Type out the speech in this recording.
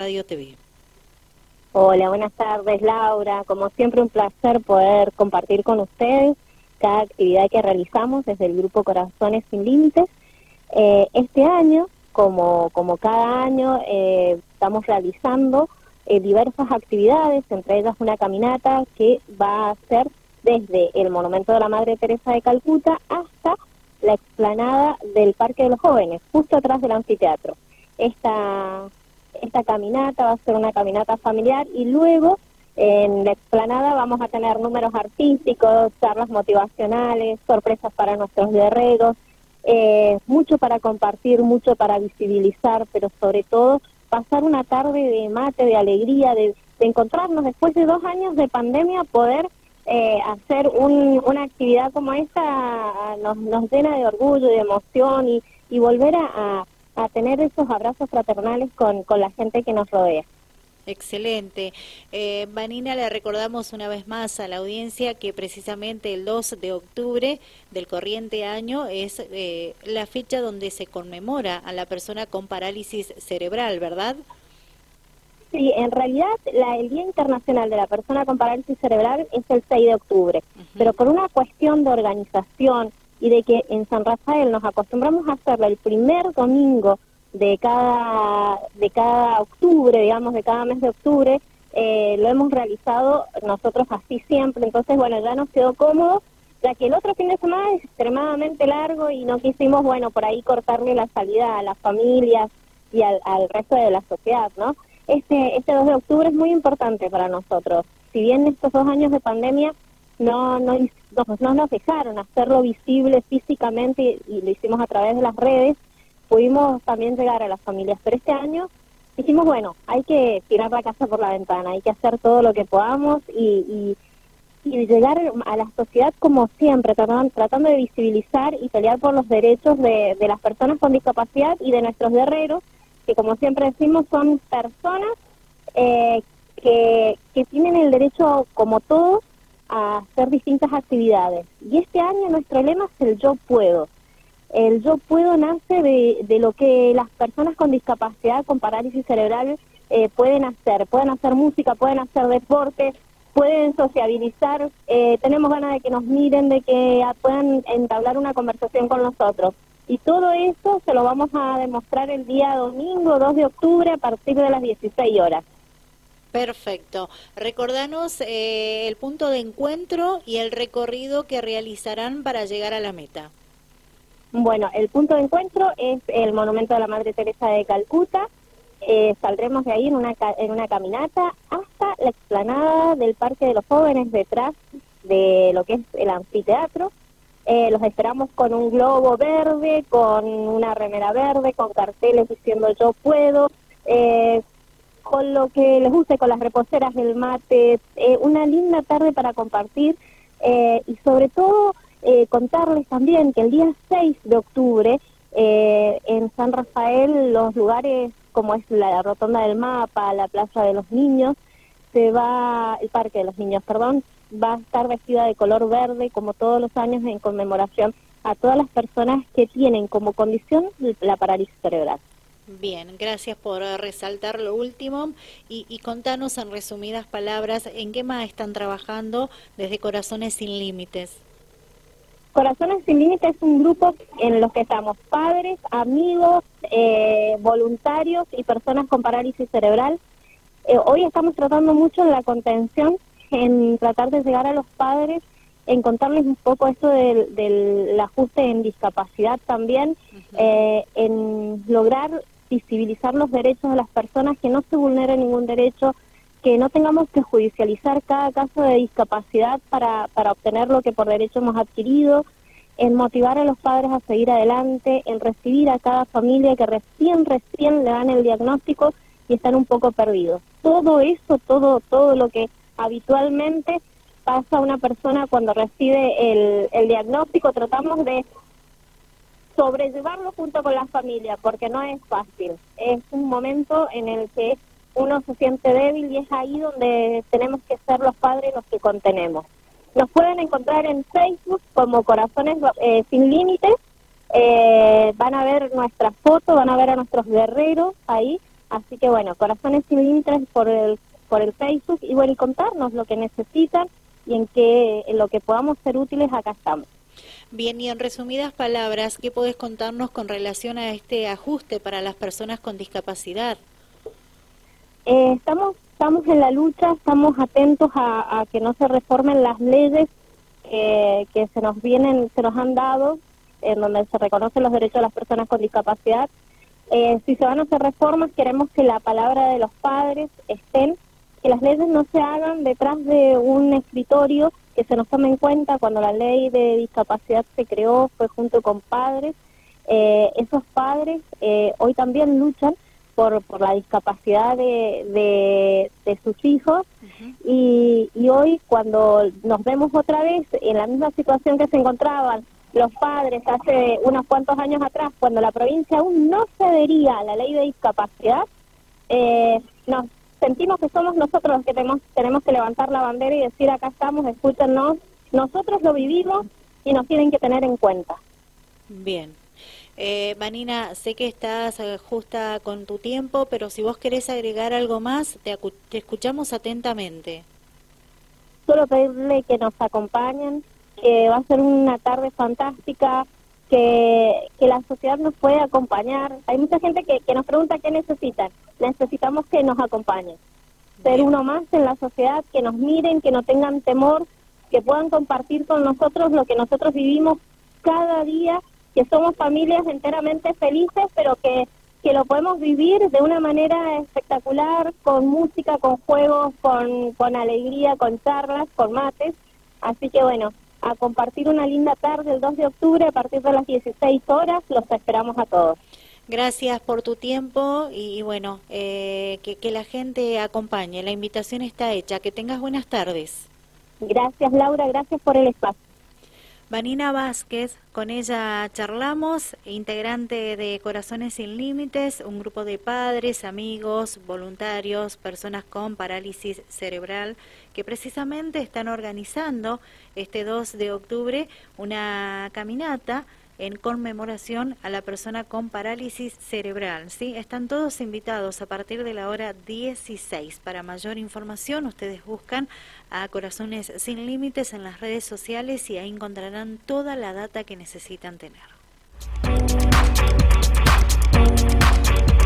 Radio TV. Hola, buenas tardes Laura. Como siempre un placer poder compartir con ustedes cada actividad que realizamos desde el Grupo Corazones Sin Límites. Eh, este año, como, como cada año, eh, estamos realizando eh, diversas actividades, entre ellas una caminata que va a ser desde el Monumento de la Madre Teresa de Calcuta hasta la explanada del Parque de los Jóvenes, justo atrás del anfiteatro. Esta, esta caminata va a ser una caminata familiar y luego en la explanada vamos a tener números artísticos, charlas motivacionales, sorpresas para nuestros guerreros, eh, mucho para compartir, mucho para visibilizar, pero sobre todo pasar una tarde de mate, de alegría, de, encontrarnos después de dos años de pandemia, poder eh, hacer una actividad como esta nos, nos llena de orgullo, de emoción y, y volver a tener esos abrazos fraternales con, con la gente que nos rodea. Excelente. Eh, Vanina, le recordamos una vez más a la audiencia que precisamente el 2 de octubre del corriente año es eh, la fecha donde se conmemora a la persona con parálisis cerebral, ¿verdad? Sí, en realidad el Día Internacional de la Persona con Parálisis Cerebral es el 6 de octubre, pero por una cuestión de organización y de que en San Rafael nos acostumbramos a hacerlo el primer domingo de cada, de cada octubre, digamos, de cada mes de octubre, eh, lo hemos realizado nosotros así siempre, entonces bueno, ya nos quedó cómodo, ya que el otro fin de semana es extremadamente largo y no quisimos, bueno, por ahí cortarle la salida a las familias y al, al resto de la sociedad, ¿no? Este, este 2 de octubre es muy importante para nosotros. Si bien estos dos años de pandemia no, no, no, nos dejaron hacerlo visible físicamente y, lo hicimos a través de las redes, pudimos también llegar a las familias. Pero este año dijimos, bueno, hay que tirar la casa por la ventana, hay que hacer todo lo que podamos y, y, llegar a la sociedad como siempre, tratando, tratando de visibilizar y pelear por los derechos de, de las personas con discapacidad y de nuestros guerreros, que como siempre decimos son personas eh, que, que tienen el derecho, como todos, a hacer distintas actividades. Y este año nuestro lema es el yo puedo. El yo puedo nace de, de lo que las personas con discapacidad, con parálisis cerebral, eh, pueden hacer. Pueden hacer música, pueden hacer deporte, pueden sociabilizar. Eh, tenemos ganas de que nos miren, de que puedan entablar una conversación con nosotros. Y todo eso se lo vamos a demostrar el día domingo 2 de octubre a partir de las 16 horas. Perfecto. Recordanos eh, el punto de encuentro y el recorrido que realizarán para llegar a la meta. Bueno, el punto de encuentro es el Monumento de la Madre Teresa de Calcuta. Eh, saldremos de ahí en una, en una caminata hasta la explanada del Parque de los Jóvenes, detrás de lo que es el anfiteatro. Eh, los esperamos con un globo verde, con una remera verde, con carteles diciendo yo puedo, eh, con lo que les guste, con las reposeras del mate, eh, una linda tarde para compartir eh, y sobre todo eh, contarles también que el día 6 de octubre en San Rafael los lugares como es la Rotonda del Mapa, la Plaza de los Niños, se va, el Parque de los Niños, perdón, va a estar vestida de color verde como todos los años en conmemoración a todas las personas que tienen como condición la parálisis cerebral. Bien, gracias por resaltar lo último y, contanos en resumidas palabras en qué más están trabajando desde Corazones Sin Límites. Corazones Sin Límites es un grupo en los que estamos padres, amigos, eh, voluntarios y personas con parálisis cerebral. Eh, hoy estamos tratando mucho en la contención, en tratar de llegar a los padres, en contarles un poco esto del, ajuste en discapacidad también, eh, en lograr visibilizar los derechos de las personas, que no se vulnere ningún derecho, que no tengamos que judicializar cada caso de discapacidad para, para obtener lo que por derecho hemos adquirido, en motivar a los padres a seguir adelante, en recibir a cada familia que recién, recién le dan el diagnóstico y están un poco perdidos. Todo eso, todo, todo lo que habitualmente pasa a una persona cuando recibe el, el diagnóstico, tratamos de sobrellevarlo junto con la familia, porque no es fácil. Es un momento en el que uno se siente débil y es ahí donde tenemos que ser los padres los que contenemos. Nos pueden encontrar en Facebook como Corazones eh, Sin Límites. Eh, van a ver nuestras fotos, van a ver a nuestros guerreros ahí Así que bueno, Corazones Sin Límites por el, por el Facebook y bueno, y contarnos lo que necesitan y en, qué, en lo que podamos ser útiles, acá estamos. Bien, y en resumidas palabras, ¿qué podés contarnos con relación a este ajuste para las personas con discapacidad? Eh, estamos, estamos en la lucha, estamos atentos a, que no se reformen las leyes que se nos vienen, se nos han dado, en donde se reconocen los derechos de las personas con discapacidad. Eh, si se van a hacer reformas, queremos que la palabra de los padres estén, que las leyes no se hagan detrás de un escritorio, que se nos tome en cuenta cuando la ley de discapacidad se creó, fue junto con padres. Eh, esos padres eh, hoy también luchan por, por la discapacidad de, de, sus hijos y, y hoy cuando nos vemos otra vez en la misma situación que se encontraban los padres hace unos cuantos años atrás, cuando la provincia aún no cedería a la ley de discapacidad, eh, nos sentimos que somos nosotros los que tenemos, tenemos que levantar la bandera y decir acá estamos, escúchenos, nosotros lo vivimos y nos tienen que tener en cuenta. Bien. Eh, Vanina, sé que estás eh, justa con tu tiempo, pero si vos querés agregar algo más, te, te escuchamos atentamente. Solo pedirle que nos acompañen, que va a ser una tarde fantástica, que, que la sociedad nos puede acompañar. Hay mucha gente que, que nos pregunta qué necesitan. Necesitamos que nos acompañen. Ser uno más en la sociedad, que nos miren, que no tengan temor, que puedan compartir con nosotros lo que nosotros vivimos cada día, que somos familias enteramente felices, pero que, que lo podemos vivir de una manera espectacular, con música, con juegos, con, con alegría, con charlas, con mates. Así que bueno, a compartir una linda tarde el 2 de octubre a partir de las 16 horas. Los esperamos a todos. Gracias por tu tiempo y, bueno, eh, que, que la gente acompañe. La invitación está hecha. Que tengas buenas tardes. Gracias Laura, gracias por el espacio. Vanina Vázquez, con ella charlamos, integrante de Corazones Sin Límites, un grupo de padres, amigos, voluntarios, personas con parálisis cerebral, que precisamente están organizando este 2 de octubre una caminata en conmemoración a la persona con parálisis cerebral. ¿sí? Están todos invitados a partir de la hora 16. Para mayor información, ustedes buscan a Corazones Sin Límites en las redes sociales y ahí encontrarán toda la data que necesitan tener.